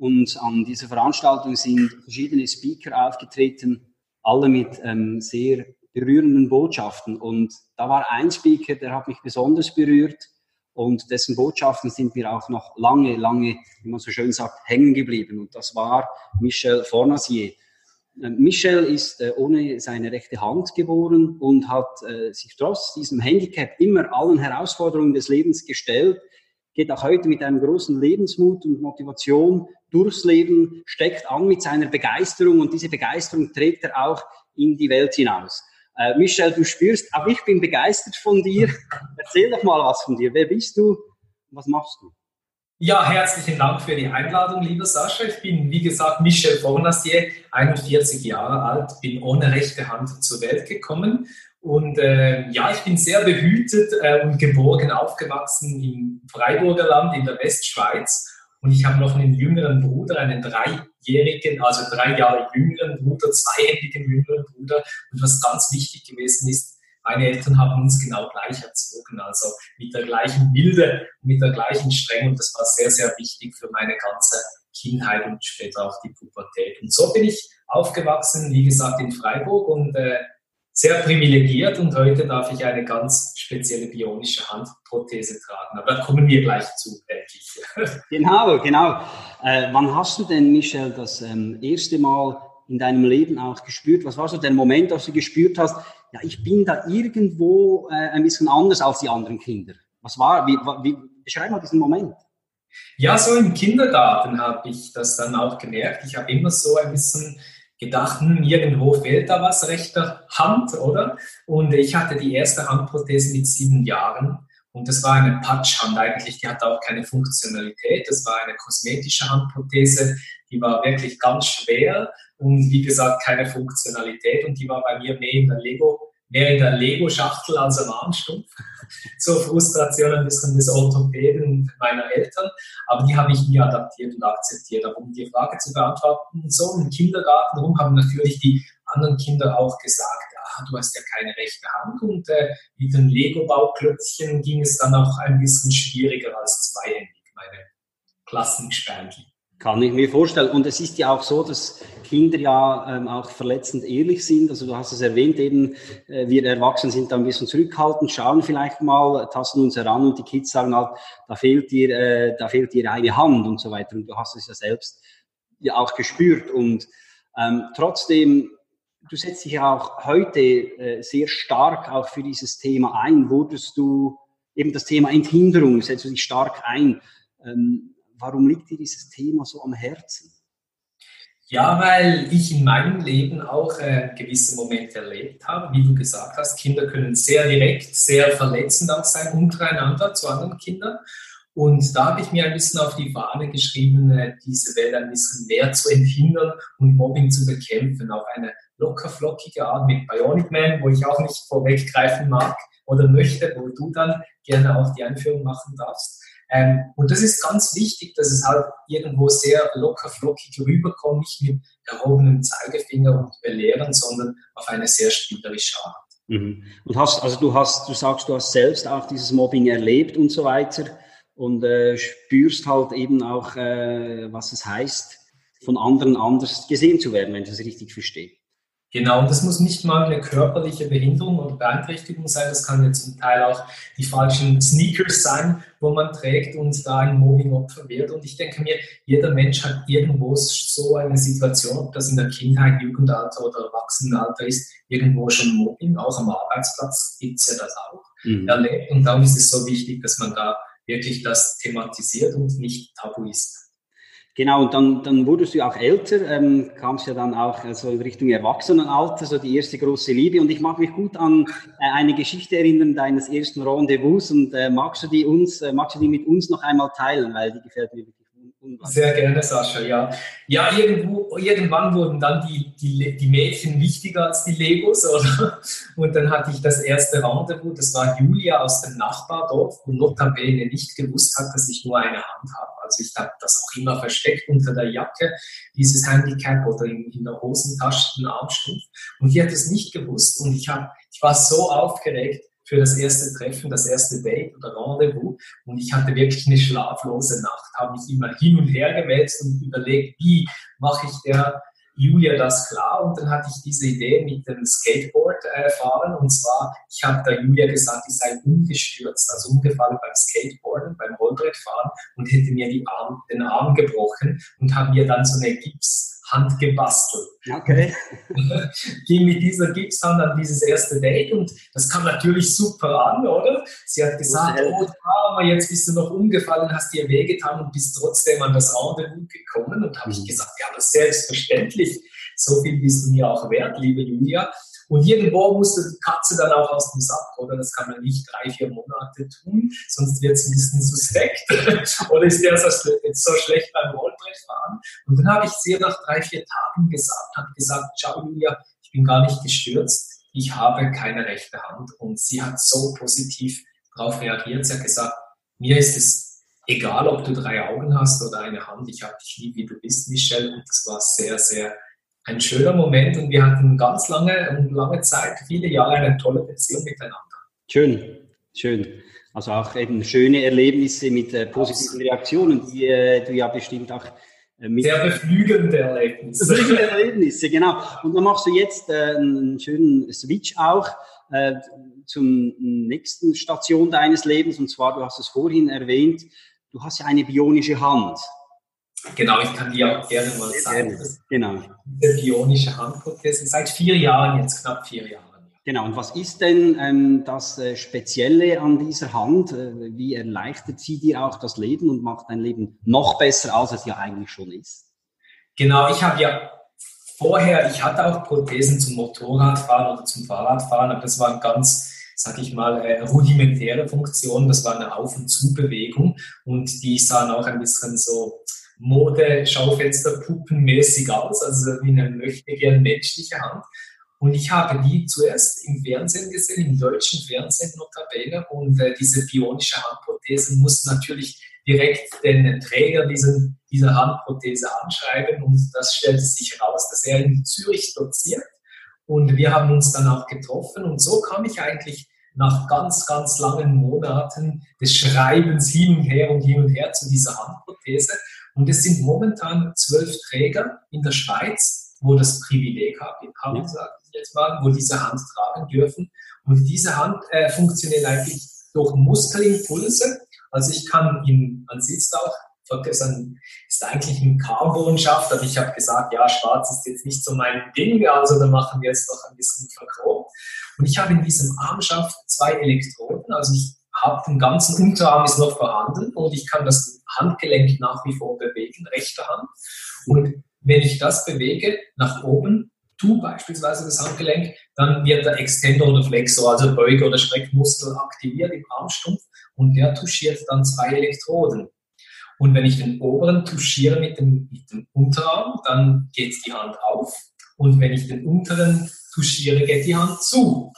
und an dieser Veranstaltung sind verschiedene Speaker aufgetreten, alle mit ähm, sehr berührenden Botschaften. Und da war ein Speaker, der hat mich besonders berührt und dessen Botschaften sind mir auch noch lange, lange, wie man so schön sagt, hängen geblieben. Und das war Michel Fornasier. Ähm, Michel ist äh, ohne seine rechte Hand geboren und hat äh, sich trotz diesem Handicap immer allen Herausforderungen des Lebens gestellt, geht auch heute mit einem großen Lebensmut und Motivation durchs Leben, steckt an mit seiner Begeisterung und diese Begeisterung trägt er auch in die Welt hinaus. Äh, Michel, du spürst, auch ich bin begeistert von dir. Erzähl doch mal was von dir. Wer bist du? Was machst du? Ja, herzlichen Dank für die Einladung, lieber Sascha. Ich bin, wie gesagt, Michel Fornassier, 41 Jahre alt, bin ohne rechte Hand zur Welt gekommen. Und äh, ja, ich bin sehr behütet äh, und geborgen aufgewachsen im Freiburger Land in der Westschweiz und ich habe noch einen jüngeren Bruder, einen dreijährigen, also drei Jahre jüngeren Bruder, zweihändigen jüngeren Bruder. Und was ganz wichtig gewesen ist, meine Eltern haben uns genau gleich erzogen, also mit der gleichen Milde, mit der gleichen Strenge. Und das war sehr, sehr wichtig für meine ganze Kindheit und später auch die Pubertät. Und so bin ich aufgewachsen, wie gesagt, in Freiburg und äh, sehr privilegiert und heute darf ich eine ganz spezielle bionische Handprothese tragen. Aber da kommen wir gleich zu, denke ich. Genau, genau. Äh, wann hast du denn, Michel, das ähm, erste Mal in deinem Leben auch gespürt? Was war so der Moment, als du gespürt hast, ja, ich bin da irgendwo äh, ein bisschen anders als die anderen Kinder? Was war, wie, wie, beschreib mal diesen Moment. Ja, so im Kindergarten habe ich das dann auch gemerkt. Ich habe immer so ein bisschen gedacht, hm, irgendwo fehlt da was rechter Hand, oder? Und ich hatte die erste Handprothese mit sieben Jahren und das war eine Patchhand eigentlich, die hatte auch keine Funktionalität. Das war eine kosmetische Handprothese, die war wirklich ganz schwer und wie gesagt keine Funktionalität und die war bei mir mehr in der Lego mehr in der Lego-Schachtel als am Armstumpf. Zur Frustration ein bisschen des Orthopäden meiner Eltern. Aber die habe ich nie adaptiert und akzeptiert. Aber um die Frage zu beantworten, so im Kindergarten rum haben natürlich die anderen Kinder auch gesagt, ah, du hast ja keine rechte Hand. Und äh, mit den Lego-Bauklötzchen ging es dann auch ein bisschen schwieriger als zweihändig, meine Klassensternchen. Kann ich mir vorstellen. Und es ist ja auch so, dass Kinder ja ähm, auch verletzend ehrlich sind. Also du hast es erwähnt, eben äh, wir Erwachsenen sind da ein bisschen zurückhaltend, schauen vielleicht mal, tasten uns heran und die Kids sagen halt, da fehlt dir, äh, da fehlt dir eine Hand und so weiter. Und du hast es ja selbst ja auch gespürt. Und ähm, trotzdem, du setzt dich ja auch heute äh, sehr stark auch für dieses Thema ein. Wurdest du eben das Thema Enthinderung, setzt du dich stark ein. Ähm, warum liegt dir dieses Thema so am Herzen? Ja, weil ich in meinem Leben auch äh, gewisse Momente erlebt habe. Wie du gesagt hast, Kinder können sehr direkt, sehr verletzend auch sein untereinander zu anderen Kindern. Und da habe ich mir ein bisschen auf die Fahne geschrieben, äh, diese Welt ein bisschen mehr zu enthindern und Mobbing zu bekämpfen. Auf eine locker flockige Art mit Bionic Man, wo ich auch nicht vorweggreifen mag oder möchte, wo du dann gerne auch die Einführung machen darfst. Ähm, und das ist ganz wichtig, dass es halt irgendwo sehr locker flockig rüberkommt, nicht mit erhobenem Zeigefinger und belehren, sondern auf eine sehr spielerische Art. Mhm. Und hast, also du hast, du sagst, du hast selbst auch dieses Mobbing erlebt und so weiter und äh, spürst halt eben auch, äh, was es heißt, von anderen anders gesehen zu werden, wenn ich das richtig verstehe. Genau, und das muss nicht mal eine körperliche Behinderung oder Beeinträchtigung sein, das kann ja zum Teil auch die falschen Sneakers sein, wo man trägt und da ein Mobbing-Opfer wird. Und ich denke mir, jeder Mensch hat irgendwo so eine Situation, ob das in der Kindheit, Jugendalter oder Erwachsenenalter ist, irgendwo schon Mobbing, auch am Arbeitsplatz gibt es ja das auch mhm. erlebt. Und darum ist es so wichtig, dass man da wirklich das thematisiert und nicht tabuisiert. Genau, und dann, dann wurdest du auch älter, ähm, kamst ja dann auch also in Richtung Erwachsenenalter, so die erste große Liebe. Und ich mag mich gut an äh, eine Geschichte erinnern deines ersten Rendezvous. Und äh, magst du die uns, äh, magst du die mit uns noch einmal teilen, weil die gefällt mir wirklich Sehr gerne, Sascha, ja. Ja, irgendwo, irgendwann wurden dann die, die, die Mädchen wichtiger als die Legos, oder? Und dann hatte ich das erste Rendezvous, das war Julia aus dem Nachbardorf, wo notabene nicht gewusst hat, dass ich nur eine Hand habe. Also ich habe das auch immer versteckt unter der Jacke, dieses Handicap oder in, in der Hosentasche, den Armstumpf. Und die hat es nicht gewusst und ich, hab, ich war so aufgeregt, für das erste Treffen, das erste Date oder Rendezvous. Und ich hatte wirklich eine schlaflose Nacht, habe mich immer hin und her gewälzt und überlegt, wie mache ich der Julia das klar. Und dann hatte ich diese Idee mit dem Skateboard erfahren. Und zwar, ich habe der Julia gesagt, ich sei umgestürzt, also umgefallen beim Skateboarden, beim Rollbrettfahren und hätte mir Arm, den Arm gebrochen und habe mir dann so eine Gips handgebastelt. Okay. Ging mit dieser Gipshand an dieses erste Date und das kam natürlich super an, oder? Sie hat gesagt, oh, aber jetzt bist du noch umgefallen, hast dir wehgetan und bist trotzdem an das Rendezvous gekommen. Und habe ich mhm. gesagt, ja, aber selbstverständlich, so viel bist du mir auch wert, liebe Julia. Und irgendwo musste die Katze dann auch aus dem Sack, oder? Das kann man nicht drei, vier Monate tun, sonst wird es ein bisschen suspekt. oder ist der so, so schlecht beim Rollbrettfahren? Und dann habe ich sie nach drei, vier Tagen gesagt, habe gesagt, ciao Julia, ich bin gar nicht gestürzt, ich habe keine rechte Hand. Und sie hat so positiv darauf reagiert. Sie hat gesagt, mir ist es egal, ob du drei Augen hast oder eine Hand, ich habe dich lieb, wie du bist, Michelle. Und das war sehr, sehr ein schöner Moment und wir hatten ganz lange und lange Zeit, viele Jahre eine tolle Beziehung miteinander. Schön, schön. Also auch eben schöne Erlebnisse mit äh, positiven Reaktionen, die äh, du ja bestimmt auch äh, mit. Sehr beflügelnde Erlebnisse. Beflügelnde Erlebnisse, genau. Und dann machst du jetzt äh, einen schönen Switch auch äh, zum nächsten Station deines Lebens. Und zwar, du hast es vorhin erwähnt, du hast ja eine bionische Hand. Genau, ich kann dir auch gerne mal sagen. Genau. Diese bionische Handprothese seit vier Jahren, jetzt knapp vier Jahren. Genau, und was ist denn ähm, das äh, Spezielle an dieser Hand? Äh, wie erleichtert sie dir auch das Leben und macht dein Leben noch besser, als es ja eigentlich schon ist? Genau, ich habe ja vorher, ich hatte auch Prothesen zum Motorradfahren oder zum Fahrradfahren, aber das waren ganz, sag ich mal, äh, rudimentäre Funktionen. Das war eine Auf- und Zubewegung und die sahen auch ein bisschen so Mode-Schaufenster-Puppenmäßig aus, also wie eine möchte gern menschliche Hand. Und ich habe die zuerst im Fernsehen gesehen, im deutschen Fernsehen notabene. Und äh, diese bionische Handprothese muss natürlich direkt den Träger diesen, dieser Handprothese anschreiben. Und das stellte sich heraus, dass er in Zürich doziert. Und wir haben uns dann auch getroffen. Und so kam ich eigentlich nach ganz, ganz langen Monaten des Schreibens hin und her und hin und her zu dieser Handprothese. Und es sind momentan zwölf Träger in der Schweiz, wo das Privileg haben, haben sage ich jetzt mal, wo diese Hand tragen dürfen. Und diese Hand äh, funktioniert eigentlich durch Muskelimpulse. Also ich kann ihn, man sieht es auch, ist eigentlich ein Carbon-Schaft, aber ich habe gesagt, ja, schwarz ist jetzt nicht so mein Ding, also da machen wir jetzt noch ein bisschen verchromt. Und ich habe in diesem Armschaft zwei Elektroden, also ich habe den ganzen Unterarm ist noch vorhanden und ich kann das Handgelenk nach wie vor bewegen, rechte Hand. Und wenn ich das bewege nach oben, tu beispielsweise das Handgelenk, dann wird der Extender oder Flexor, also Beug- oder Streckmuskel aktiviert im Armstumpf und der touchiert dann zwei Elektroden. Und wenn ich den oberen touchiere mit dem, mit dem Unterarm, dann geht die Hand auf. Und wenn ich den unteren touchiere, geht die Hand zu.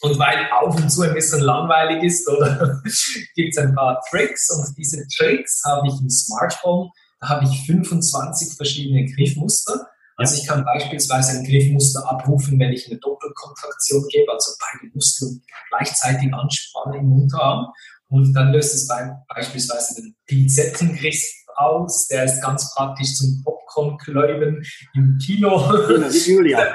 Und weil auf und zu ein bisschen langweilig ist, oder gibt es ein paar Tricks und diese Tricks habe ich im Smartphone. Da habe ich 25 verschiedene Griffmuster. Also ich kann beispielsweise ein Griffmuster abrufen, wenn ich eine Doppelkontraktion gebe, also beide Muskeln gleichzeitig anspannen im Unterarm. Und dann löst es beispielsweise den Pinzettengriff aus. Der ist ganz praktisch zum Popcorn-Kläuben im Kino. Wie Julia.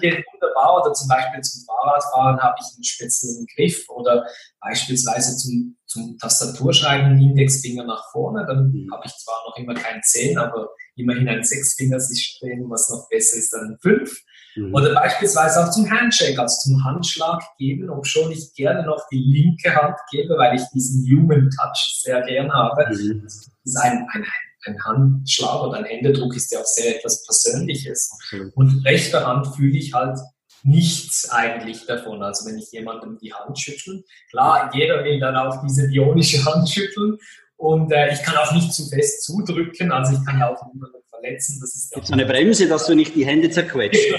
Geht wunderbar. Oder zum Beispiel zum Fahrradfahren habe ich einen speziellen Griff oder beispielsweise zum, zum Tastaturschreiben Indexfinger nach vorne. Dann mhm. habe ich zwar noch immer keinen 10, aber immerhin ein Sechsfingersystem, was noch besser ist dann ein 5. Mhm. Oder beispielsweise auch zum Handshake, also zum Handschlag geben, obwohl ich gerne noch die linke Hand gebe, weil ich diesen Human Touch sehr gern habe. Mhm. Das ist ein, ein, ein Handschlag oder ein Händedruck ist ja auch sehr etwas Persönliches. Mhm. Und rechter Hand fühle ich halt nichts eigentlich davon. Also wenn ich jemandem die Hand schüttle, klar, jeder will dann auch diese bionische Hand schütteln Und äh, ich kann auch nicht zu fest zudrücken, also ich kann auch niemanden verletzen. Das ist Gibt es eine Bremse, dass du nicht die Hände zerquetscht?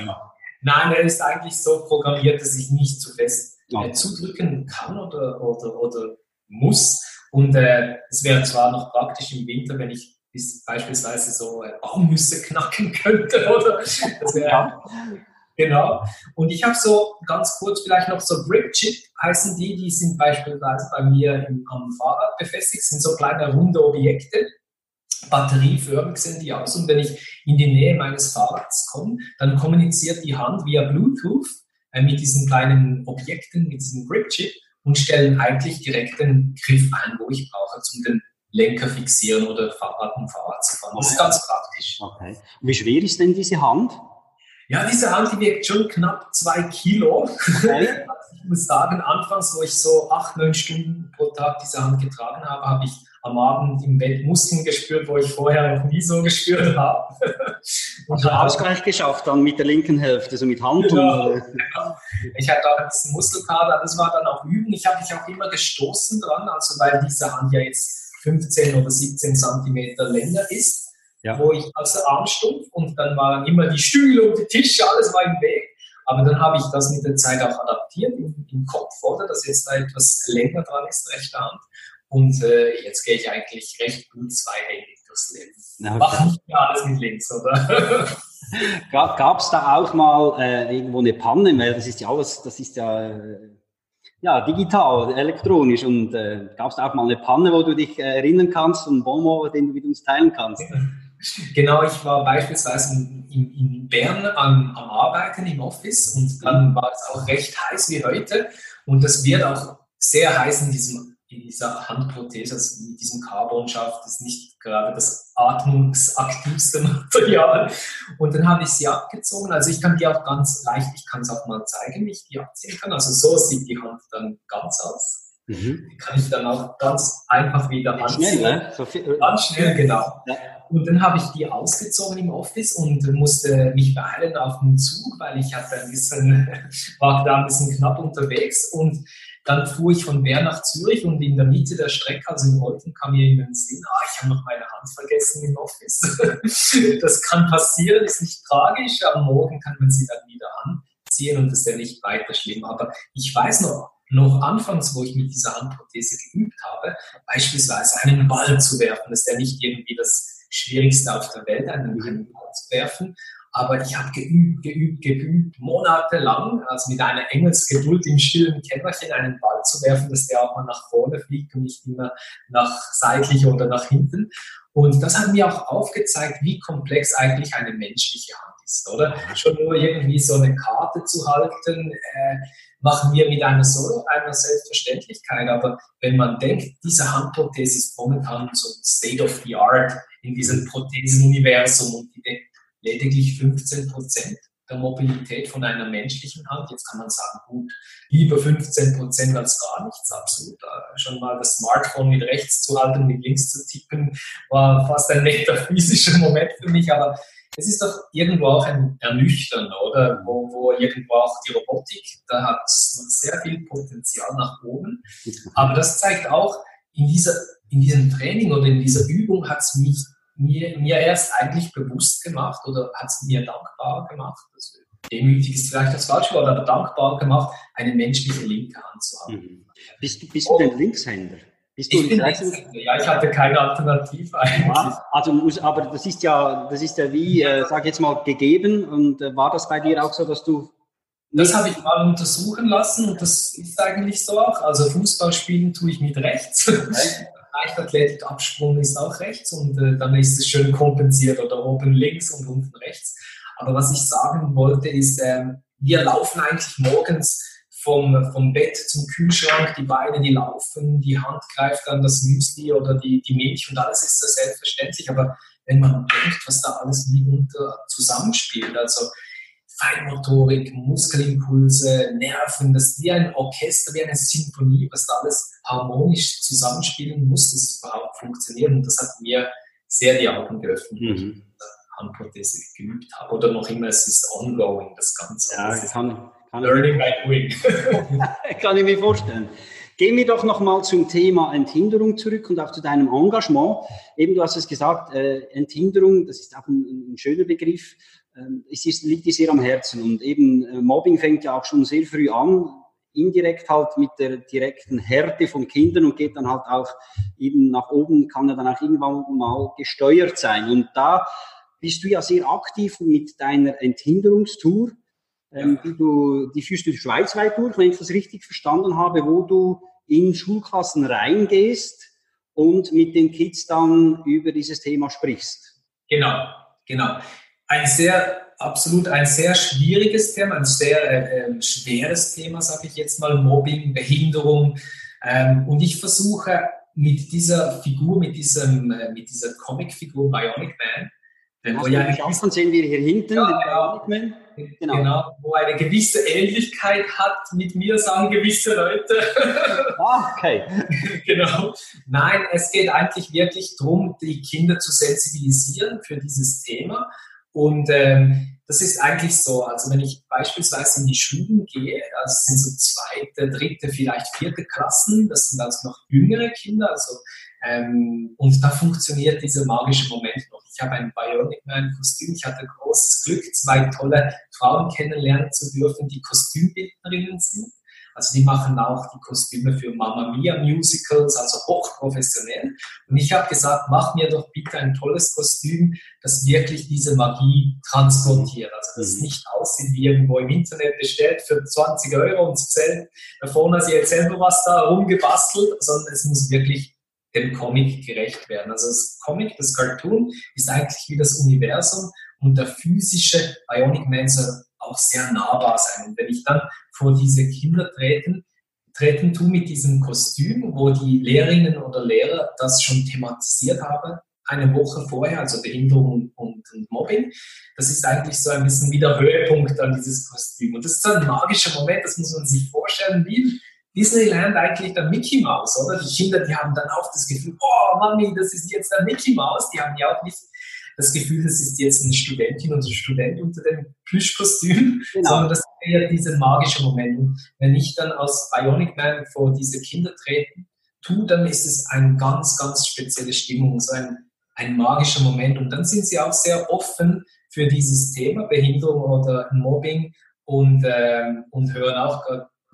Nein, er ist eigentlich so programmiert, dass ich nicht zu fest äh, zudrücken kann oder, oder, oder muss. Und äh, es wäre zwar noch praktisch im Winter, wenn ich beispielsweise so äh, Baumnüsse knacken könnte, oder? Das wäre ja. Genau. Und ich habe so ganz kurz vielleicht noch so Grip Chip heißen die, die sind beispielsweise bei mir im, am Fahrrad befestigt, sind so kleine runde Objekte. Batterieförmig sind die aus und wenn ich in die Nähe meines Fahrrads komme, dann kommuniziert die Hand via Bluetooth äh, mit diesen kleinen Objekten, mit diesem Grip Chip und stellen eigentlich direkt den Griff ein, wo ich brauche, zum den Lenker fixieren oder Fahrrad um Fahrrad zu fahren. Das ist ganz praktisch. Okay. Wie schwer ist denn diese Hand? Ja, diese Hand, die wiegt schon knapp zwei Kilo. Okay. ich muss sagen, anfangs, wo ich so acht, neun Stunden pro Tag diese Hand getragen habe, habe ich am Abend im Bett Muskeln gespürt, wo ich vorher noch nie so gespürt habe. Und also Ausgleich geschafft dann mit der linken Hälfte, so mit Hand. Genau, und, genau. Ich hatte auch ein bisschen Muskelkater, das war dann auch Üben. Ich habe mich auch immer gestoßen dran, also weil diese Hand ja jetzt 15 oder 17 Zentimeter länger ist ja. wo ich als Armstumpf und dann waren immer die Stühle und die Tische, alles war im Weg. Aber dann habe ich das mit der Zeit auch adaptiert im, im Kopf, oder? Dass jetzt da etwas länger dran ist, rechte Hand. Und äh, jetzt gehe ich eigentlich recht gut zweihändig durchs Leben. Okay. Mach nicht mehr alles mit links, oder? Gab es da auch mal äh, irgendwo eine Panne? Weil das ist ja alles, das ist ja, äh, ja digital, elektronisch. Und äh, gab es da auch mal eine Panne, wo du dich äh, erinnern kannst, und Bonbon, den du mit uns teilen kannst? Genau, ich war beispielsweise in, in Bern am, am, Arbeiten im Office und dann war es auch recht heiß wie heute und das wird auch sehr heiß in, diesem, in dieser Handprothese, also mit diesem Carbon-Schaft, das ist nicht gerade das atmungsaktivste Material. Und dann habe ich sie abgezogen, also ich kann die auch ganz leicht, ich kann es auch mal zeigen, wie ich die abziehen kann. Also so sieht die Hand dann ganz aus. Mhm. Die kann ich dann auch ganz einfach wieder anziehen. Schnell, ne? so viel, ganz schnell, genau. Ja. Und dann habe ich die ausgezogen im Office und musste mich beeilen auf den Zug, weil ich hatte ein bisschen, war da ein bisschen knapp unterwegs. Und dann fuhr ich von Bern nach Zürich und in der Mitte der Strecke, also in Olten, kam mir in den Sinn, ah, ich habe noch meine Hand vergessen im Office. das kann passieren, ist nicht tragisch. Am Morgen kann man sie dann wieder anziehen und das ist ja nicht weiter schlimm. Aber ich weiß noch, noch anfangs, wo ich mit dieser Handprothese geübt habe, beispielsweise einen Ball zu werfen. Das ist ja nicht irgendwie das Schwierigste auf der Welt, einen, Ball zu werfen. Aber ich habe geübt, geübt, geübt, monatelang, also mit einer Engelsgeduld im stillen Kämmerchen einen Ball zu werfen, dass der auch mal nach vorne fliegt und nicht immer nach seitlich oder nach hinten. Und das hat mir auch aufgezeigt, wie komplex eigentlich eine menschliche Hand ist, oder? Schon nur irgendwie so eine Karte zu halten, äh, machen wir mit einer so einer Selbstverständlichkeit. Aber wenn man denkt, diese Handprothese ist momentan so State of the Art in diesem Prothesenuniversum und die deckt lediglich 15 Prozent der Mobilität von einer menschlichen Hand. Jetzt kann man sagen, gut, lieber 15 Prozent als gar nichts, absolut. Äh, schon mal das Smartphone mit rechts zu halten, mit links zu tippen, war fast ein metaphysischer Moment für mich, aber es ist doch irgendwo auch ein Ernüchtern, oder? Wo, wo irgendwo auch die Robotik, da hat es sehr viel Potenzial nach oben. Aber das zeigt auch, in, dieser, in diesem Training oder in dieser Übung hat es mich mir, mir erst eigentlich bewusst gemacht oder hat es mir dankbar gemacht. Also, demütig ist vielleicht das falsche Wort, aber dankbar gemacht, eine menschliche linke Hand zu haben. Mhm. Bist, bist du denn Linkshänder? Bist du ich bin ja, ich hatte keine Alternative eigentlich. Ja, also, aber das ist ja, das ist ja wie, äh, sag jetzt mal, gegeben. Und äh, war das bei dir auch so, dass du. Das habe ich mal untersuchen lassen und das ist eigentlich so auch. Also Fußball spielen tue ich mit rechts. Okay. Leichtathletik, Absprung ist auch rechts und äh, dann ist es schön kompensiert oder oben links und unten rechts. Aber was ich sagen wollte ist, äh, wir laufen eigentlich morgens vom, vom Bett zum Kühlschrank, die Beine, die laufen, die Hand greift an das Müsli oder die, die Milch und alles ist so selbstverständlich. Aber wenn man denkt, was da alles mitunter zusammenspielt, also Feinmotorik, Muskelimpulse, Nerven, das ist wie ein Orchester, wie eine Sinfonie, was da alles harmonisch zusammenspielen muss, dass es überhaupt funktioniert. Und das hat mir sehr die Augen geöffnet. Mhm. Handprothese geübt habe oder noch immer, es ist ongoing, das Ganze. Ja, das kann Learning by doing. kann ich mir vorstellen. Gehen wir doch nochmal zum Thema Enthinderung zurück und auch zu deinem Engagement. Eben, du hast es gesagt, äh, Enthinderung, das ist auch ein, ein schöner Begriff. Ähm, es ist, liegt dir sehr am Herzen und eben äh, Mobbing fängt ja auch schon sehr früh an, indirekt halt mit der direkten Härte von Kindern und geht dann halt auch eben nach oben, kann ja dann auch irgendwann mal gesteuert sein. Und da bist du ja sehr aktiv mit deiner Enthinderungstour. Ähm, die, du, die führst du schweizweit durch, wenn ich das richtig verstanden habe, wo du in Schulklassen reingehst und mit den Kids dann über dieses Thema sprichst. Genau, genau. Ein sehr absolut ein sehr schwieriges Thema, ein sehr äh, ähm, schweres Thema, sage ich jetzt mal, Mobbing, Behinderung. Ähm, und ich versuche mit dieser Figur, mit, diesem, äh, mit dieser Comicfigur Bionic Man, denn wo ja Chancen sehen wir hier hinten, ja, Man. Genau. genau. wo eine gewisse Ähnlichkeit hat mit mir, sagen gewisse Leute. Ah, okay. genau. Nein, es geht eigentlich wirklich darum, die Kinder zu sensibilisieren für dieses Thema und ähm, das ist eigentlich so, also wenn ich beispielsweise in die Schulen gehe, also sind so zweite, dritte, vielleicht vierte Klassen, das sind also noch jüngere Kinder, also ähm, und da funktioniert dieser magische Moment noch. Ich habe ein Bionic Man Kostüm, ich hatte großes Glück, zwei tolle Frauen kennenlernen zu dürfen, die Kostümbildnerinnen sind. Also die machen auch die Kostüme für Mamma Mia Musicals, also hochprofessionell. Und ich habe gesagt, mach mir doch bitte ein tolles Kostüm, das wirklich diese Magie transportiert. Also das mhm. nicht aussieht wie irgendwo im Internet bestellt für 20 Euro und davon, sie jetzt selber was da rumgebastelt, sondern es muss wirklich dem Comic gerecht werden. Also das Comic, das Cartoon ist eigentlich wie das Universum und der physische Bionic Man soll auch sehr nahbar sein. Und wenn ich dann vor diese Kinder treten, treten tue mit diesem Kostüm, wo die Lehrerinnen oder Lehrer das schon thematisiert haben, eine Woche vorher, also Behinderung und, und, Mobbing. Das ist eigentlich so ein bisschen wie der Höhepunkt an dieses Kostüm. Und das ist ein magischer Moment, das muss man sich vorstellen, wie Disneyland eigentlich der Mickey Mouse, oder? Die Kinder, die haben dann auch das Gefühl, oh Mami, das ist jetzt der Mickey Mouse. Die haben ja auch nicht das Gefühl, das ist jetzt eine Studentin oder ein Student unter dem Plüschkostüm, genau. sondern das ist eher dieser magische Moment. Und wenn ich dann als Bionic Man vor diese Kinder treten tue, dann ist es eine ganz, ganz spezielle Stimmung, so ein, ein magischer Moment. Und dann sind sie auch sehr offen für dieses Thema Behinderung oder Mobbing und, ähm, und hören auch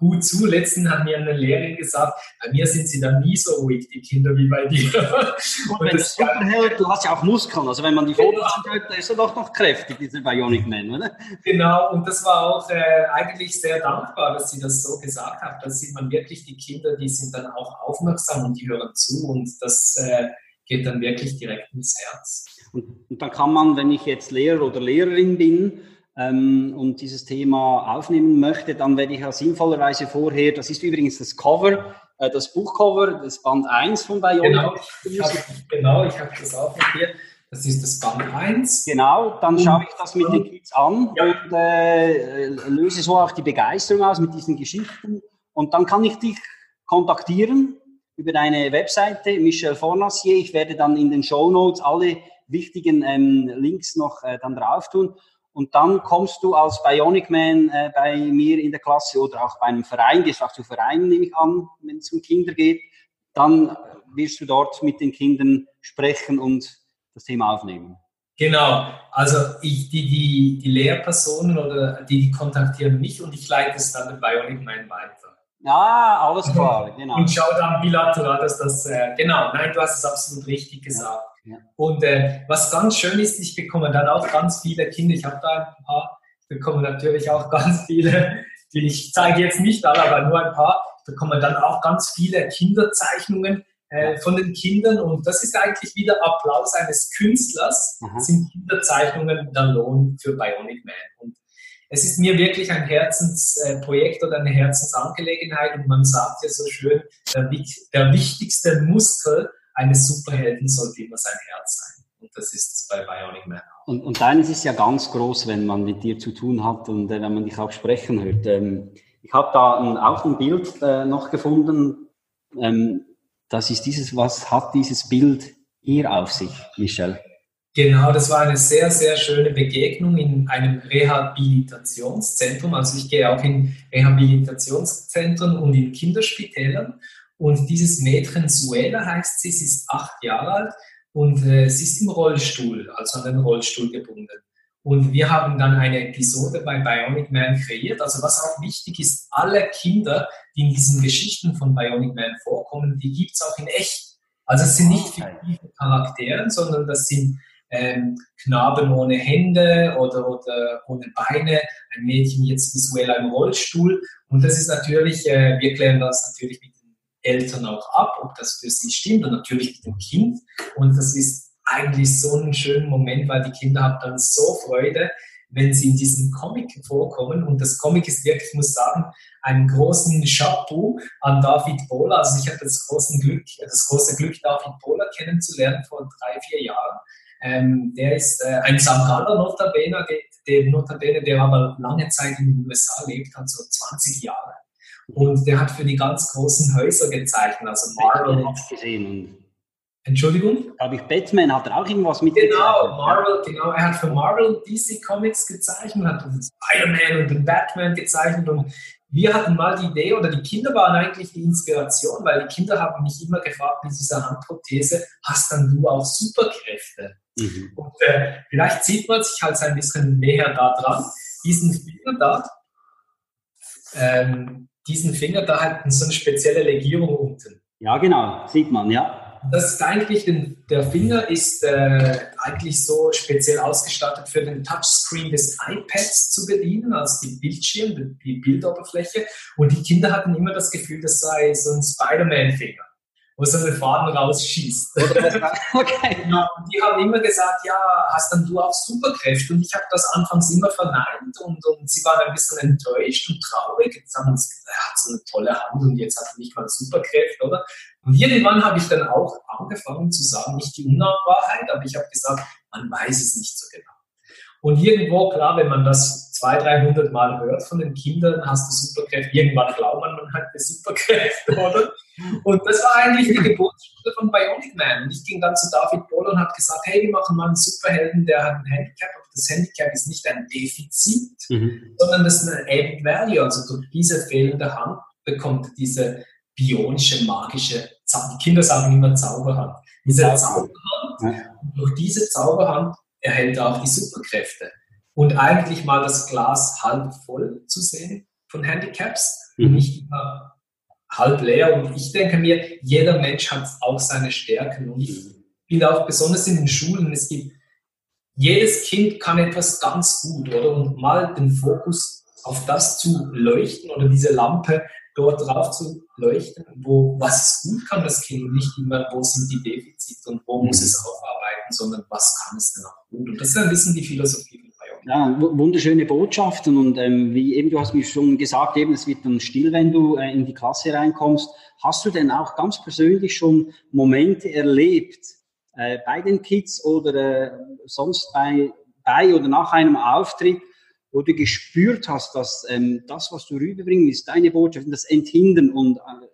gut zu. Letztens hat mir eine Lehrerin gesagt, bei mir sind sie dann nie so ruhig, die Kinder, wie bei dir. Und, das Superheld, du hast ja auch Muskeln, also wenn man die Fotos genau. anschaut, da ist er doch noch kräftig, dieser Bionic Man, oder? Genau, und das war auch äh, eigentlich sehr dankbar, dass sie das so gesagt hat. Da sieht man wirklich die Kinder, die sind dann auch aufmerksam und die hören zu und das äh, geht dann wirklich direkt ins Herz. Und, und dann kann man, wenn ich jetzt Lehrer oder Lehrerin bin, ähm, und dieses Thema aufnehmen möchte, dann werde ich ja sinnvollerweise vorher, das ist übrigens das Cover, äh, das Buchcover, das Band 1 von Bionic. Genau, ich habe genau, hab das auch mit dir. Das ist das Band 1. Genau, dann schaue ich das mit den Kids an ja. und äh, löse so auch die Begeisterung aus mit diesen Geschichten. Und dann kann ich dich kontaktieren über deine Webseite, Michel Fornassier. Ich werde dann in den Show Notes alle wichtigen ähm, Links noch äh, dann drauf tun. Und dann kommst du als Bionic Man äh, bei mir in der Klasse oder auch bei einem Verein, gehst auch zu Vereinen, nehme ich an, wenn es um Kinder geht. Dann wirst du dort mit den Kindern sprechen und das Thema aufnehmen. Genau, also ich, die, die, die Lehrpersonen oder die, die kontaktieren mich und ich leite es dann mit Bionic Man weiter. Ja, alles klar, genau. Und schau dann bilateral, dass das, äh, genau, nein, du hast es absolut richtig gesagt. Ja. Und äh, was ganz schön ist, ich bekomme dann auch ganz viele Kinder, ich habe da ein paar, ich bekomme natürlich auch ganz viele, die ich zeige jetzt nicht alle, aber nur ein paar, ich bekomme dann auch ganz viele Kinderzeichnungen äh, von den Kindern. Und das ist eigentlich wieder Applaus eines Künstlers, Aha. sind Kinderzeichnungen der Lohn für Bionic Man. Und es ist mir wirklich ein Herzensprojekt oder eine Herzensangelegenheit. Und man sagt ja so schön, der, der wichtigste Muskel eines Superhelden sollte immer sein Herz sein. Und das ist bei Bionic Man auch. Und, und deines ist ja ganz groß, wenn man mit dir zu tun hat und äh, wenn man dich auch sprechen hört. Ähm, ich habe da ein, auch ein Bild äh, noch gefunden. Ähm, das ist dieses, was hat dieses Bild hier auf sich, Michel? Genau, das war eine sehr, sehr schöne Begegnung in einem Rehabilitationszentrum. Also ich gehe auch in Rehabilitationszentren und in Kinderspitälern. Und dieses Mädchen Suela heißt sie, sie ist acht Jahre alt und äh, sie ist im Rollstuhl, also an den Rollstuhl gebunden. Und wir haben dann eine Episode bei Bionic Man kreiert. Also was auch wichtig ist, alle Kinder, die in diesen Geschichten von Bionic Man vorkommen, die gibt es auch in echt. Also es sind nicht fiktive Charaktere, sondern das sind ähm, Knaben ohne Hände oder, oder ohne Beine, ein Mädchen jetzt visuell im Rollstuhl. Und das ist natürlich, äh, wir klären das natürlich mit den Eltern auch ab, ob das für sie stimmt und natürlich mit dem Kind. Und das ist eigentlich so ein schöner Moment, weil die Kinder haben dann so Freude, wenn sie in diesem Comic vorkommen. Und das Comic ist wirklich, ich muss sagen, einen großen Chapeau an David Bohler. Also ich hatte das, große Glück, das große Glück, David Bohler kennenzulernen vor drei, vier Jahren. Ähm, der ist äh, ein Sangaler Notabene, der, Notabene, der aber lange Zeit in den USA lebt, hat so 20 Jahre. Und der hat für die ganz großen Häuser gezeichnet, also Marvel. gesehen. Entschuldigung? Habe ich Batman, hat er auch irgendwas mit Genau, Marvel, genau. Er hat für Marvel DC Comics gezeichnet, hat Spider-Man und den Batman gezeichnet und wir hatten mal die Idee, oder die Kinder waren eigentlich die Inspiration, weil die Kinder haben mich immer gefragt mit dieser Handprothese, hast dann du auch Superkräfte? Mhm. Und äh, vielleicht sieht man sich halt ein bisschen näher da dran. Diesen Finger da, ähm, diesen Finger da hat so eine spezielle Legierung unten. Ja, genau, sieht man, ja. Das ist eigentlich, den, der Finger ist äh, eigentlich so speziell ausgestattet für den Touchscreen des iPads zu bedienen, also die Bildschirm, die Bildoberfläche. Und die Kinder hatten immer das Gefühl, das sei so ein Spider-Man-Finger wo so eine Faden rausschießt. okay. Ja, die haben immer gesagt, ja, hast dann du auch Superkräfte? Und ich habe das anfangs immer verneint und, und sie waren ein bisschen enttäuscht und traurig. Jetzt haben sie gesagt, er hat so eine tolle Hand und jetzt hat er nicht mal Superkräfte, oder? Und irgendwann habe ich dann auch angefangen zu sagen, nicht die Unwahrheit, aber ich habe gesagt, man weiß es nicht so genau. Und irgendwo, klar, wenn man das 200, 300 Mal hört von den Kindern, hast du Superkräfte. Irgendwann glaubt man, man hat eine Superkräfte, oder? Und das war eigentlich die Geburtsstunde von Bionic Man. Und ich ging dann zu David Boller und habe gesagt, hey, wir machen mal einen Superhelden, der hat ein Handicap. Aber das Handicap ist nicht ein Defizit, mhm. sondern das ist ein Added Value. Also durch diese fehlende Hand bekommt diese bionische, magische, die Kinder sagen immer Zauberhand. Diese Zauberhand, durch diese Zauberhand erhält er auch die Superkräfte. Und eigentlich mal das Glas halb voll zu sehen von Handicaps mhm. nicht immer halb leer. Und ich denke mir, jeder Mensch hat auch seine Stärken. Und ich finde auch besonders in den Schulen, es gibt, jedes Kind kann etwas ganz gut, oder? Und mal den Fokus auf das zu leuchten oder diese Lampe dort drauf zu leuchten, wo, was es gut kann, das Kind, und nicht immer, wo sind die Defizite und wo muss es aufarbeiten, sondern was kann es denn auch gut. Und das ist ein bisschen die Philosophie von ja, wunderschöne Botschaften und ähm, wie eben du hast mir schon gesagt, eben es wird dann still, wenn du äh, in die Klasse reinkommst. Hast du denn auch ganz persönlich schon Momente erlebt äh, bei den Kids oder äh, sonst bei, bei oder nach einem Auftritt, wo du gespürt hast, dass ähm, das, was du rüberbringst, deine Botschaft, das Enthindern und äh,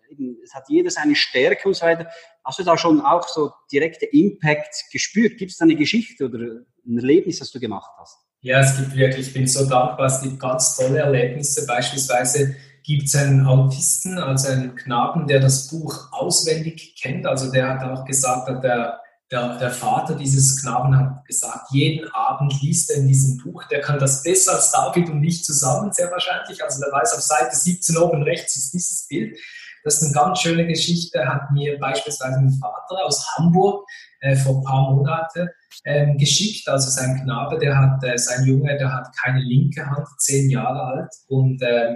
es hat jeder seine Stärke und so weiter. Hast du da schon auch so direkte Impact gespürt? Gibt es da eine Geschichte oder ein Erlebnis, das du gemacht hast? Ja, es gibt wirklich, ich bin so dankbar, es gibt ganz tolle Erlebnisse. Beispielsweise gibt es einen Autisten, also einen Knaben, der das Buch auswendig kennt. Also der hat auch gesagt, dass der der, der, Vater dieses Knaben hat gesagt, jeden Abend liest er in diesem Buch, der kann das besser als David und ich zusammen, sehr wahrscheinlich. Also der weiß, auf Seite 17 oben rechts ist dieses Bild. Das ist eine ganz schöne Geschichte, hat mir beispielsweise mein Vater aus Hamburg äh, vor ein paar Monaten ähm, geschickt. Also sein Knabe, der hat, äh, sein Junge, der hat keine linke Hand, zehn Jahre alt und äh,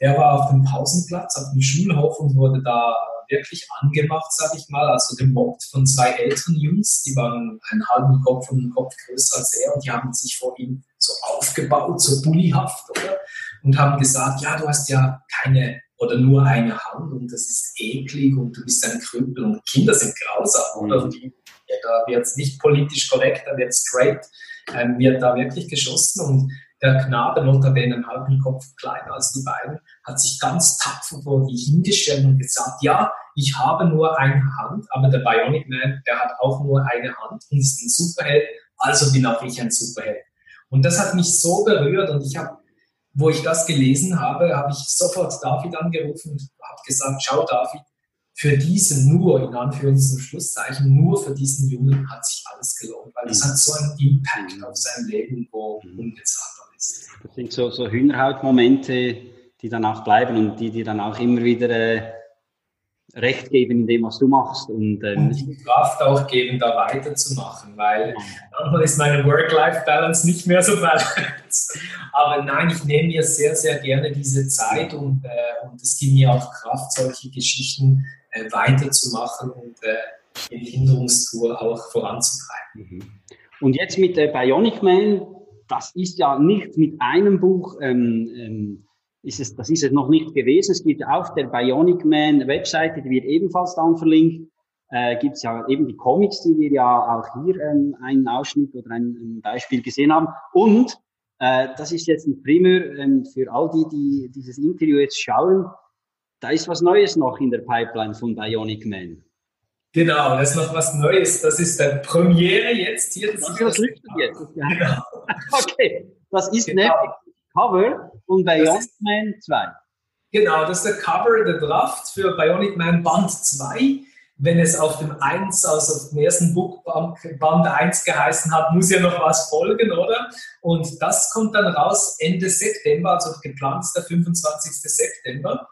der war auf dem Pausenplatz, auf dem Schulhof und wurde da wirklich angemacht, sag ich mal, also gemobbt von zwei älteren Jungs, die waren einen halben Kopf und einen Kopf größer als er und die haben sich vor ihm so aufgebaut, so bullyhaft, oder? Und haben gesagt, ja, du hast ja keine oder nur eine Hand und das ist eklig und du bist ein Krüppel und Kinder sind grausam, oder? Und die, ja, da wird es nicht politisch korrekt, da wird straight, ähm, wird da wirklich geschossen und der Knabe, notabene einen halben Kopf kleiner als die beiden, hat sich ganz tapfer vor die hingestellt und gesagt, ja, ich habe nur eine Hand, aber der Bionic Man, der hat auch nur eine Hand und ist ein Superheld, Also bin auch ich ein Superheld. Und das hat mich so berührt und ich habe, wo ich das gelesen habe, habe ich sofort David angerufen und habe gesagt, schau David, für diesen nur, in Anführungs- und Schlusszeichen, nur für diesen Jungen hat sich alles gelohnt, weil das mhm. hat so einen Impact auf sein Leben, wo mhm. unbezahlbar ist. Das sind so, so Hühnerhautmomente, die dann auch bleiben und die dir dann auch immer wieder äh, Recht geben in dem, was du machst. Und, ähm, und die Kraft auch geben, da weiterzumachen, weil manchmal ist meine Work-Life-Balance nicht mehr so balanced. Aber nein, ich nehme mir sehr, sehr gerne diese Zeit und, äh, und es gibt mir auch Kraft, solche Geschichten äh, weiterzumachen und äh, die Hinderungstour auch voranzutreiben. Mhm. Und jetzt mit äh, Bionic Man, das ist ja nicht mit einem Buch ähm, ähm, ist es, das ist es noch nicht gewesen. Es gibt auf der Bionic Man Webseite, die wird ebenfalls dann verlinkt, äh, gibt es ja eben die Comics, die wir ja auch hier ähm, einen Ausschnitt oder ein, ein Beispiel gesehen haben. Und äh, das ist jetzt ein Primär ähm, für all die, die dieses Interview jetzt schauen. Da ist was Neues noch in der Pipeline von Bionic Man. Genau, das ist noch was Neues. Das ist der Premiere jetzt hier. Das, das ist das jetzt. Genau. okay, das ist genau. nämlich Cover von Bionic Man 2. Genau, das ist der Cover, der Draft für Bionic Man Band 2. Wenn es auf dem 1, also auf dem ersten Bookband Band 1 geheißen hat, muss ja noch was folgen, oder? Und das kommt dann raus Ende September, also geplant ist der 25. September.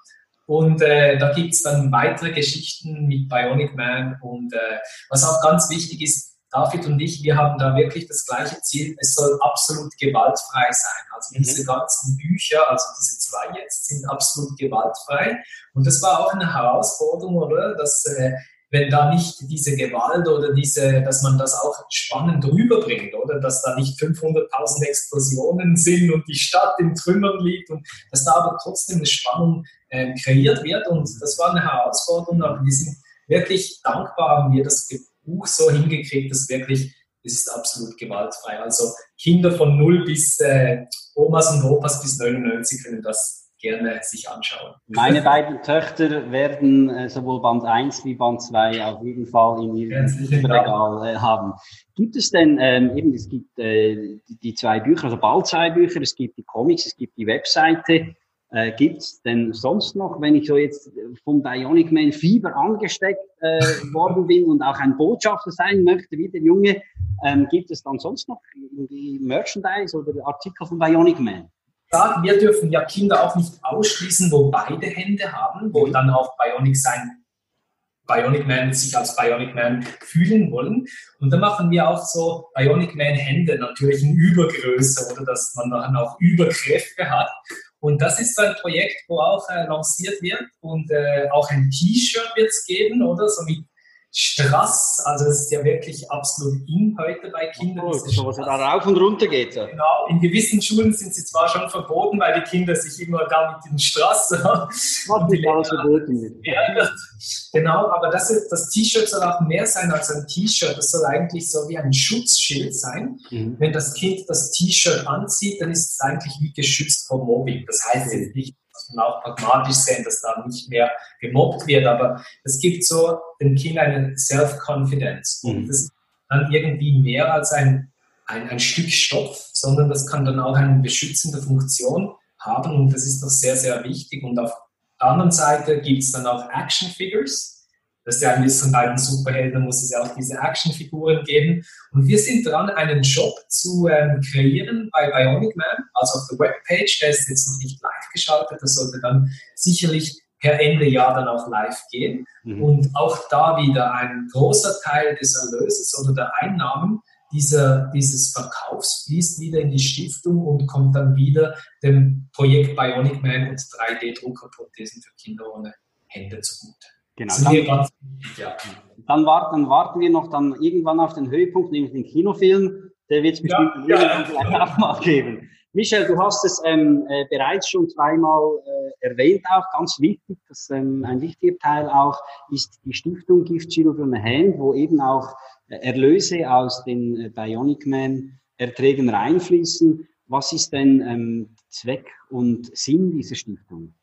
Und äh, da gibt es dann weitere Geschichten mit Bionic Man. Und äh, was auch ganz wichtig ist, David und ich, wir haben da wirklich das gleiche Ziel. Es soll absolut gewaltfrei sein. Also mhm. diese ganzen Bücher, also diese zwei jetzt, sind absolut gewaltfrei. Und das war auch eine Herausforderung, oder? Dass, äh, wenn da nicht diese Gewalt oder diese, dass man das auch spannend rüberbringt, oder? Dass da nicht 500.000 Explosionen sind und die Stadt in Trümmern liegt und dass da aber trotzdem eine Spannung äh, kreiert wird. Und das war eine Herausforderung, aber wir sind wirklich dankbar, haben wir das Buch so hingekriegt, dass wirklich, es ist absolut gewaltfrei. Also Kinder von 0 bis äh, Omas und Opas bis 99 können das gerne sich anschauen. Meine beiden Töchter werden äh, sowohl Band 1 wie Band 2 auf jeden Fall in ihrem Regal äh, haben. Gibt es denn, ähm, eben, es gibt äh, die, die, zwei Bücher, also bald zwei Bücher, es gibt die Comics, es gibt die Webseite. Äh, Gibt es denn sonst noch, wenn ich so jetzt vom Bionic Man Fieber angesteckt äh, worden bin und auch ein Botschafter sein möchte, wie der Junge, ähm, gibt es dann sonst noch irgendwie Merchandise oder Artikel von Bionic Man? Ja, wir dürfen ja Kinder auch nicht ausschließen, wo beide Hände haben, wo dann auch Bionic sein Bionic Man sich als Bionic Man fühlen wollen. Und da machen wir auch so Bionic Man Hände natürlich in Übergröße oder dass man dann auch Überkräfte hat. Und das ist so ein Projekt, wo auch äh, lanciert wird und äh, auch ein T-Shirt wird es geben, oder? So mit Strass, also das ist ja wirklich absolut in heute bei Kindern. Oh, so was da rauf und runter geht. Ja. Genau, in gewissen Schulen sind sie zwar schon verboten, weil die Kinder sich immer da mit den Strass und die alles verboten Genau, aber das, das T-Shirt soll auch mehr sein als ein T-Shirt. Das soll eigentlich so wie ein Schutzschild sein. Mhm. Wenn das Kind das T-Shirt anzieht, dann ist es eigentlich wie geschützt vor Mobbing. Das heißt jetzt nicht, muss man auch pragmatisch sehen, dass da nicht mehr gemobbt wird, aber es gibt so dem Kind eine Self-Confidence. Mhm. Und das ist dann irgendwie mehr als ein, ein, ein Stück Stoff, sondern das kann dann auch eine beschützende Funktion haben und das ist doch sehr, sehr wichtig. Und auf der anderen Seite gibt es dann auch Action Figures das ist ja ein bisschen bei den Superhelden, muss es ja auch diese Actionfiguren geben. Und wir sind dran, einen Job zu ähm, kreieren bei Bionic Man, also auf der Webpage. Der ist jetzt noch nicht live geschaltet, das sollte dann sicherlich per Ende Jahr dann auch live gehen. Mhm. Und auch da wieder ein großer Teil des Erlöses oder der Einnahmen dieser, dieses Verkaufs fließt wieder in die Stiftung und kommt dann wieder dem Projekt Bionic Man und 3D-Druckerprothesen für Kinder ohne Hände zugute. Genau. Dann, ganz, ja. dann, warten, dann warten wir noch dann irgendwann auf den Höhepunkt, nämlich den Kinofilm. Der wird es bestimmt ja, ja. vielleicht auch mal geben. Michel, du hast es ähm, äh, bereits schon zweimal äh, erwähnt, auch ganz wichtig, dass ähm, ein wichtiger Teil auch ist die Stiftung Gift Children Hand, wo eben auch äh, Erlöse aus den äh, Bionic Man Erträgen reinfließen. Was ist denn ähm, Zweck und Sinn dieser Stiftung?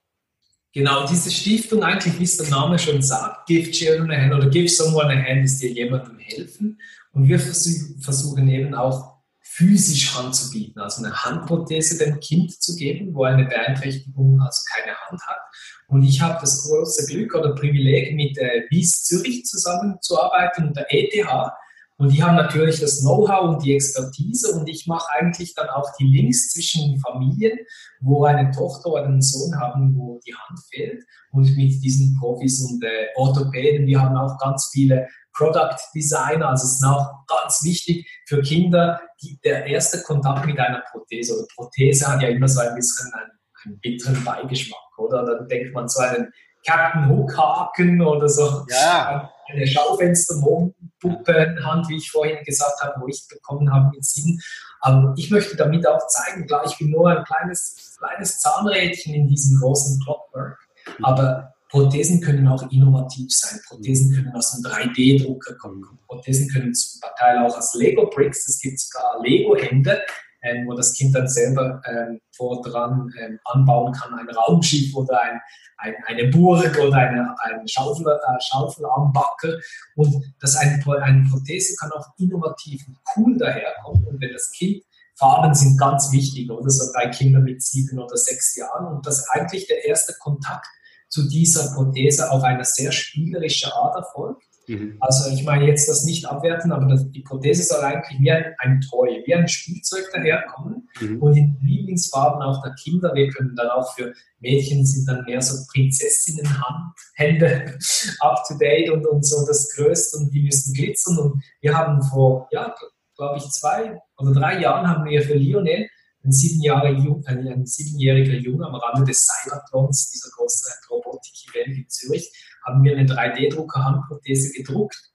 Genau, diese Stiftung eigentlich, wie es der Name schon sagt, Give Children a Hand oder Give Someone a Hand ist dir jemandem helfen. Und wir versuchen eben auch physisch anzubieten, also eine Handprothese dem Kind zu geben, wo eine Beeinträchtigung also keine Hand hat. Und ich habe das große Glück oder Privileg, mit der Wies Zürich zusammenzuarbeiten und der ETH. Und die haben natürlich das Know-how und die Expertise und ich mache eigentlich dann auch die Links zwischen Familien, wo eine Tochter oder einen Sohn haben, wo die Hand fehlt und mit diesen Profis und äh, Orthopäden. Wir haben auch ganz viele Product Designer. Also es ist auch ganz wichtig für Kinder, die, der erste Kontakt mit einer Prothese oder Prothese hat ja immer so ein bisschen einen, einen bitteren Beigeschmack, oder? Dann denkt man so einen Captain Hook Haken oder so ja. Eine Schaufensterpuppe Hand, wie ich vorhin gesagt habe, wo ich bekommen habe mit sieben. Aber ich möchte damit auch zeigen, klar, ich bin nur ein kleines, kleines Zahnrädchen in diesem großen Clockwork. Aber Prothesen können auch innovativ sein. Prothesen können aus einem 3D-Drucker kommen. Prothesen können zum Teil auch aus Lego-Bricks. Es gibt sogar Lego-Hände, ähm, wo das Kind dann selber ähm, vordran ähm, anbauen kann, ein Raumschiff oder ein, ein, eine Burg oder eine, ein Schaufel, äh, Schaufelarmbacker. Und das eine, eine Prothese kann auch innovativ und cool daherkommen. Und wenn das Kind Farben sind ganz wichtig, oder so bei Kindern mit sieben oder sechs Jahren. Und das eigentlich der erste Kontakt zu dieser Prothese auf eine sehr spielerische Art erfolgt. Mhm. Also ich meine jetzt das nicht abwerten, aber das, die Prothese soll eigentlich wie ein, ein Toy, wie ein Spielzeug daherkommen mhm. und in Lieblingsfarben auch der Kinder. Wir können dann auch für Mädchen sind dann mehr so Prinzessinnenhand, Hände up to date und, und so das Größte und die müssen glitzern. Und wir haben vor, ja, glaube ich, zwei oder drei Jahren haben wir für Lionel ein, siebenjähriger ein siebenjähriger Junge am Rande des Cybertrons, dieser großen Robotik-Event in Zürich, haben wir eine 3D-Drucker-Handprothese gedruckt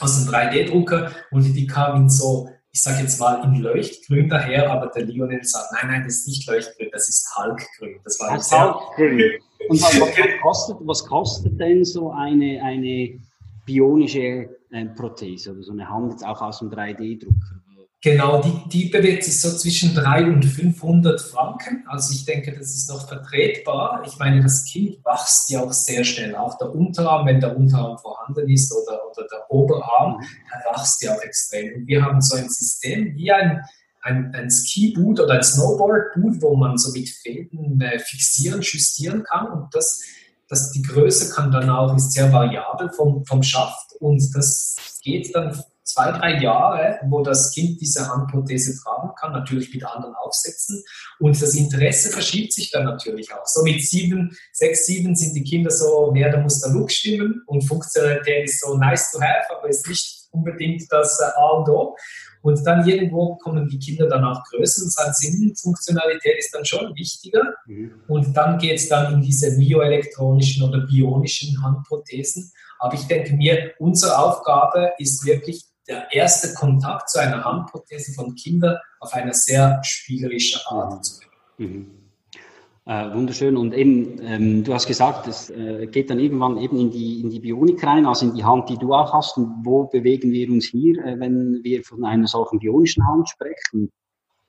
aus einem 3D-Drucker und die kam in so, ich sage jetzt mal, in Leuchtgrün daher, aber der Lionel sagt, nein, nein, das ist nicht Leuchtgrün, das ist Halkgrün. Das war das Halkgrün. Und was, was, kostet, was kostet denn so eine, eine bionische äh, Prothese oder so eine Hand jetzt auch aus einem 3D-Drucker? Genau, die, die bewegt sich so zwischen 300 und 500 Franken. Also ich denke, das ist noch vertretbar. Ich meine, das Kind wächst ja auch sehr schnell. Auch der Unterarm, wenn der Unterarm vorhanden ist oder, oder der Oberarm, der wächst ja auch extrem. Und wir haben so ein System wie ein, ein, ein Ski-Boot oder ein Snowboard-Boot, wo man so mit Fäden äh, fixieren, justieren kann. Und das, das, die Größe kann dann auch, ist sehr variabel vom, vom Schaft. Und das geht dann zwei, drei Jahre, wo das Kind diese Handprothese tragen kann, natürlich mit anderen aufsetzen. Und das Interesse verschiebt sich dann natürlich auch. So mit sieben, sechs, sieben sind die Kinder so, mehr, da muss der Look stimmen und Funktionalität ist so nice to have, aber ist nicht unbedingt das äh, A und O. Und dann irgendwo kommen die Kinder dann auch größer und sagen, Sinnfunktionalität ist dann schon wichtiger. Mhm. Und dann geht es dann in diese bioelektronischen oder bionischen Handprothesen. Aber ich denke mir, unsere Aufgabe ist wirklich der erste Kontakt zu einer Handprothese von Kindern auf eine sehr spielerische Art mhm. zu mhm. Äh, wunderschön. Und eben, ähm, du hast gesagt, es äh, geht dann irgendwann eben in die, in die Bionik rein, also in die Hand, die du auch hast. Und wo bewegen wir uns hier, äh, wenn wir von einer solchen bionischen Hand sprechen?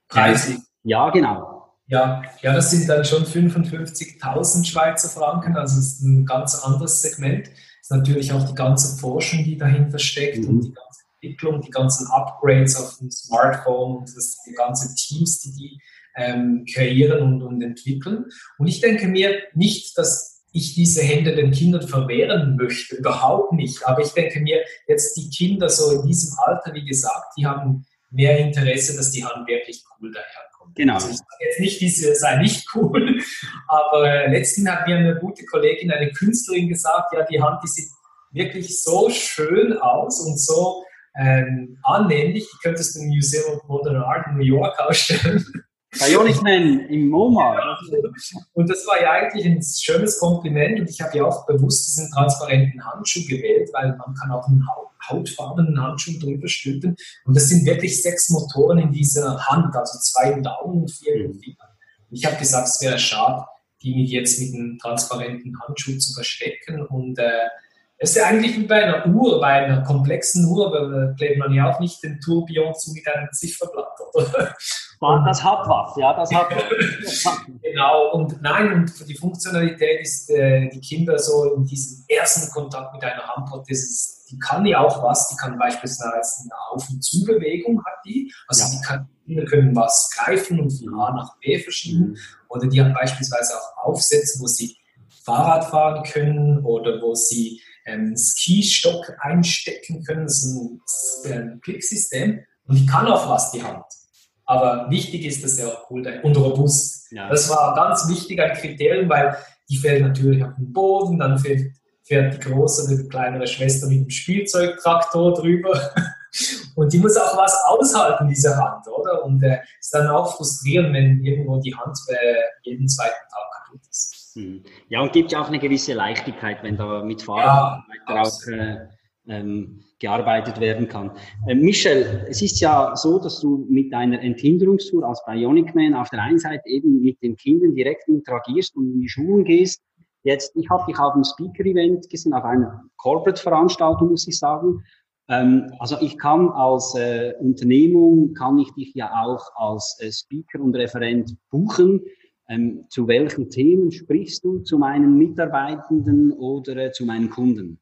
Preislich. Ja, genau. Ja, ja, das sind dann schon 55.000 Schweizer Franken, also es ist ein ganz anderes Segment. Es ist natürlich auch die ganze Forschung, die dahinter steckt mhm. und die ganze Entwicklung, die ganzen Upgrades auf dem Smartphone und das, die ganzen Teams, die die ähm, kreieren und, und entwickeln. Und ich denke mir nicht, dass ich diese Hände den Kindern verwehren möchte, überhaupt nicht. Aber ich denke mir, jetzt die Kinder so in diesem Alter, wie gesagt, die haben mehr Interesse, dass die Hand wirklich cool daherkommt. Genau. Also ich sage jetzt nicht, diese sei nicht cool, aber letztens hat mir eine gute Kollegin, eine Künstlerin gesagt, ja, die Hand, die sieht wirklich so schön aus und so ähm, annehmlich. Die könntest du im Museum of Modern Art in New York ausstellen. Bionic-Man im MoMA. Und das war ja eigentlich ein schönes Kompliment und ich habe ja auch bewusst diesen transparenten Handschuh gewählt, weil man kann auch einen hautfarbenen Handschuh drüber stülpen und das sind wirklich sechs Motoren in dieser Hand, also zwei Daumen und vier mhm. Finger. Ich habe gesagt, es wäre schade, die jetzt mit einem transparenten Handschuh zu verstecken und äh, Das ist ja eigentlich wie bei einer Uhr, bei einer komplexen Uhr, da klebt man ja auch nicht den Tourbillon zu mit einem Zifferblatt, oder? Das hat was, ja, das hat was. genau, und nein, und für die Funktionalität ist äh, die Kinder so in diesem ersten Kontakt mit einer Handprothese, die kann ja auch was, die kann beispielsweise eine Auf- und Zubewegung hat die, also ja. die kann, Kinder können was greifen und von A nach B verschieben, mhm. oder die hat beispielsweise auch Aufsätze, wo sie Fahrrad fahren können oder wo sie ähm, Skistock einstecken können. Das ist ein, Klicksystem und die kann auch was, die Hand. Aber wichtig ist, dass er auch cool und robust. Ja. Das war ganz wichtig ein Kriterium, weil die fällt natürlich auf den Boden, dann fährt, fährt die große oder die kleinere Schwester mit dem Spielzeugtraktor drüber. Und die muss auch was aushalten, diese Hand, oder? Und es äh, ist dann auch frustrierend, wenn irgendwo die Hand äh, jeden zweiten Tag kaputt ist. Hm. Ja, und gibt ja auch eine gewisse Leichtigkeit, wenn da mit Fahrrad ja, auch äh, ähm, gearbeitet werden kann. Äh, Michel, es ist ja so, dass du mit deiner Enthinderungstour als Bionic Man auf der einen Seite eben mit den Kindern direkt interagierst und in die Schulen gehst. Jetzt, ich habe dich auf einem Speaker-Event gesehen, auf einer Corporate-Veranstaltung, muss ich sagen. Ähm, also ich kann als äh, Unternehmung, kann ich dich ja auch als äh, Speaker und Referent buchen. Ähm, zu welchen Themen sprichst du? Zu meinen Mitarbeitenden oder äh, zu meinen Kunden?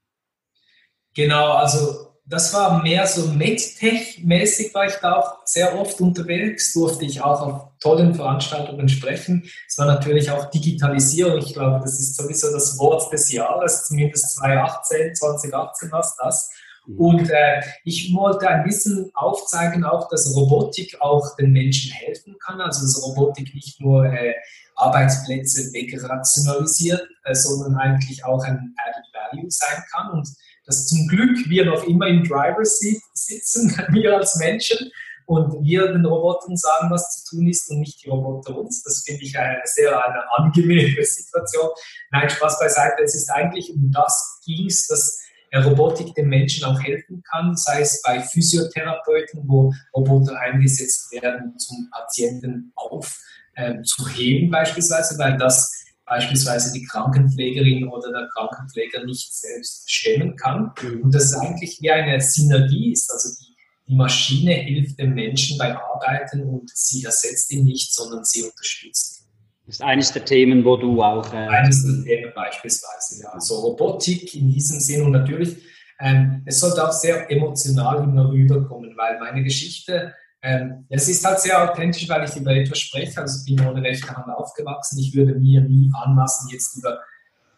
Genau, also das war mehr so MedTech-mäßig, war ich da auch sehr oft unterwegs, durfte ich auch auf tollen Veranstaltungen sprechen. Es war natürlich auch Digitalisierung. Ich glaube, das ist sowieso das Wort des Jahres, zumindest 2018, 2018 war es das. Mhm. Und äh, ich wollte ein bisschen aufzeigen, auch, dass Robotik auch den Menschen helfen kann. Also dass Robotik nicht nur äh, Arbeitsplätze wegrationalisiert, äh, sondern eigentlich auch ein Added Value sein kann. Und dass zum Glück wir noch immer im Driver Seat sitzen, wir als Menschen, und wir den Robotern sagen, was zu tun ist und nicht die Roboter uns. Das finde ich eine sehr eine angenehme Situation. Nein, Spaß beiseite. Es ist eigentlich um das ging es, dass Robotik den Menschen auch helfen kann, sei es bei Physiotherapeuten, wo Roboter eingesetzt werden, zum Patienten aufzuheben äh, beispielsweise, weil das beispielsweise die Krankenpflegerin oder der Krankenpfleger nicht selbst stemmen kann. Mhm. Und das eigentlich wie eine Synergie ist, also die, die Maschine hilft dem Menschen beim Arbeiten und sie ersetzt ihn nicht, sondern sie unterstützt ihn. Das ist eines der Themen, wo du auch. Äh eines der Themen beispielsweise, ja. Also Robotik in diesem Sinn und natürlich, ähm, es sollte auch sehr emotional immer rüberkommen, weil meine Geschichte, ähm, es ist halt sehr authentisch, weil ich über etwas spreche. Also ich bin ohne rechte Hand aufgewachsen. Ich würde mir nie anmaßen, jetzt über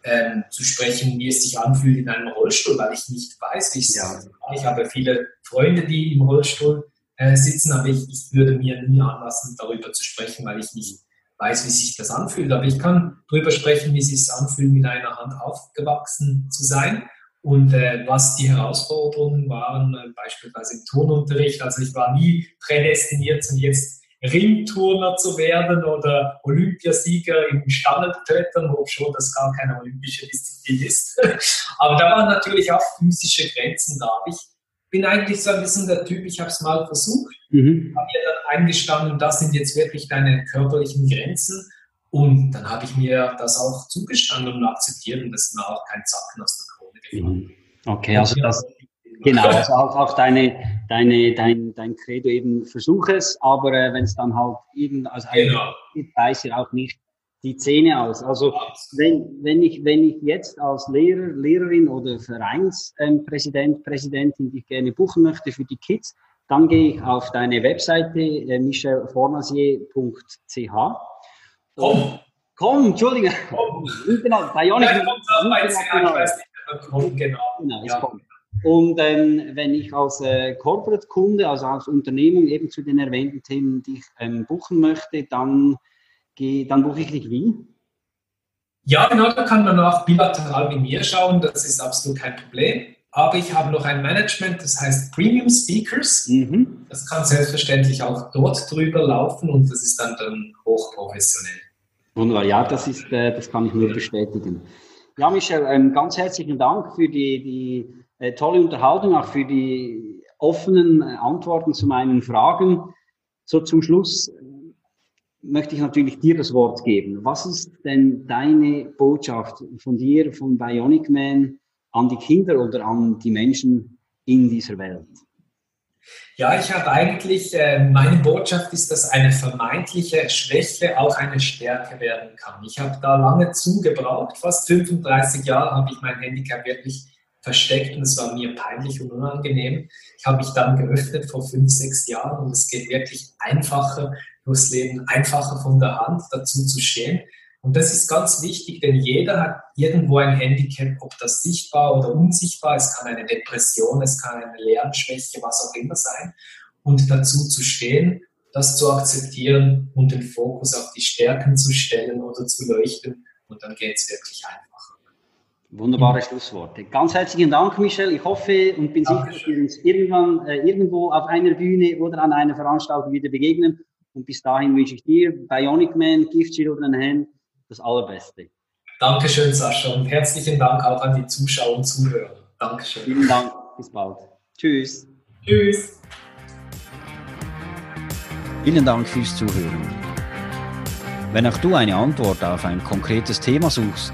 ähm, zu sprechen, wie es sich anfühlt in einem Rollstuhl, weil ich nicht weiß, wie es ja. ist. Ich habe viele Freunde, die im Rollstuhl äh, sitzen, aber ich, ich würde mir nie anmaßen, darüber zu sprechen, weil ich nicht weiß, wie sich das anfühlt. Aber ich kann darüber sprechen, wie es sich anfühlt, mit einer Hand aufgewachsen zu sein und äh, was die Herausforderungen waren, äh, beispielsweise im Turnunterricht. Also ich war nie prädestiniert, um jetzt Ringturner zu werden oder Olympiasieger im Stangenklettern, wo schon das gar keine olympische Disziplin ist. Aber da waren natürlich auch physische Grenzen da. Ich bin eigentlich so ein bisschen der Typ, ich habe es mal versucht, mhm. habe mir dann eingestanden, das sind jetzt wirklich deine körperlichen Grenzen. Und dann habe ich mir das auch zugestanden und akzeptiert und das ist mir auch kein Zacken aus der Krone gefallen. Mhm. Okay, also das, genau, also auch, auch deine, deine, dein, dein Credo eben versuch es, aber äh, wenn es dann halt eben, also genau. weiß ja auch nicht, die Zähne aus. Also wenn, wenn, ich, wenn ich jetzt als Lehrer, Lehrerin oder Vereinspräsident, Präsidentin dich gerne buchen möchte für die Kids, dann gehe ich auf deine Webseite äh, michelfornasier.ch. Komm! Komm, Entschuldige. Komm. Genau, Bionic. Ja, kommt auch bei genau. genau. genau ja. kommt. Und ähm, wenn ich als äh, Corporate-Kunde, also als Unternehmung eben zu den erwähnten Themen dich ähm, buchen möchte, dann gehe, dann buche ich dich wie? Ja, genau, da kann man auch bilateral mit mir schauen, das ist absolut kein Problem. Aber ich habe noch ein Management, das heißt Premium Speakers. Mhm. Das kann selbstverständlich auch dort drüber laufen und das ist dann, dann hochprofessionell. Wunderbar, ja, das, ist, äh, das kann ich nur bestätigen. Ja, Michel, ähm, ganz herzlichen Dank für die, die äh, tolle Unterhaltung, auch für die offenen äh, Antworten zu meinen Fragen. So zum Schluss, möchte ich natürlich dir das Wort geben. Was ist denn deine Botschaft von dir, von Bionic Man an die Kinder oder an die Menschen in dieser Welt? Ja, ich habe eigentlich, äh, meine Botschaft ist, dass eine vermeintliche Schwäche auch eine Stärke werden kann. Ich habe da lange zugebraucht, fast 35 Jahre habe ich mein Handicap wirklich versteckt und es war mir peinlich und unangenehm. Ich habe mich dann geöffnet vor fünf, sechs Jahren und es geht wirklich einfacher durchs Leben, einfacher von der Hand dazu zu stehen. Und das ist ganz wichtig, denn jeder hat irgendwo ein Handicap, ob das sichtbar oder unsichtbar. Es kann eine Depression, es kann eine Lernschwäche, was auch immer sein. Und dazu zu stehen, das zu akzeptieren und den Fokus auf die Stärken zu stellen oder zu leuchten. Und dann geht es wirklich einfach. Wunderbare Schlussworte. Ganz herzlichen Dank, Michel. Ich hoffe und bin sicher, dass wir uns irgendwann äh, irgendwo auf einer Bühne oder an einer Veranstaltung wieder begegnen. Und bis dahin wünsche ich dir, Bionic Man, Gift Children Hand, das Allerbeste. Dankeschön, Sascha. Und herzlichen Dank auch an die Zuschauer und Zuhörer. Dankeschön. Vielen Dank. Bis bald. Tschüss. Tschüss. Vielen Dank fürs Zuhören. Wenn auch du eine Antwort auf ein konkretes Thema suchst,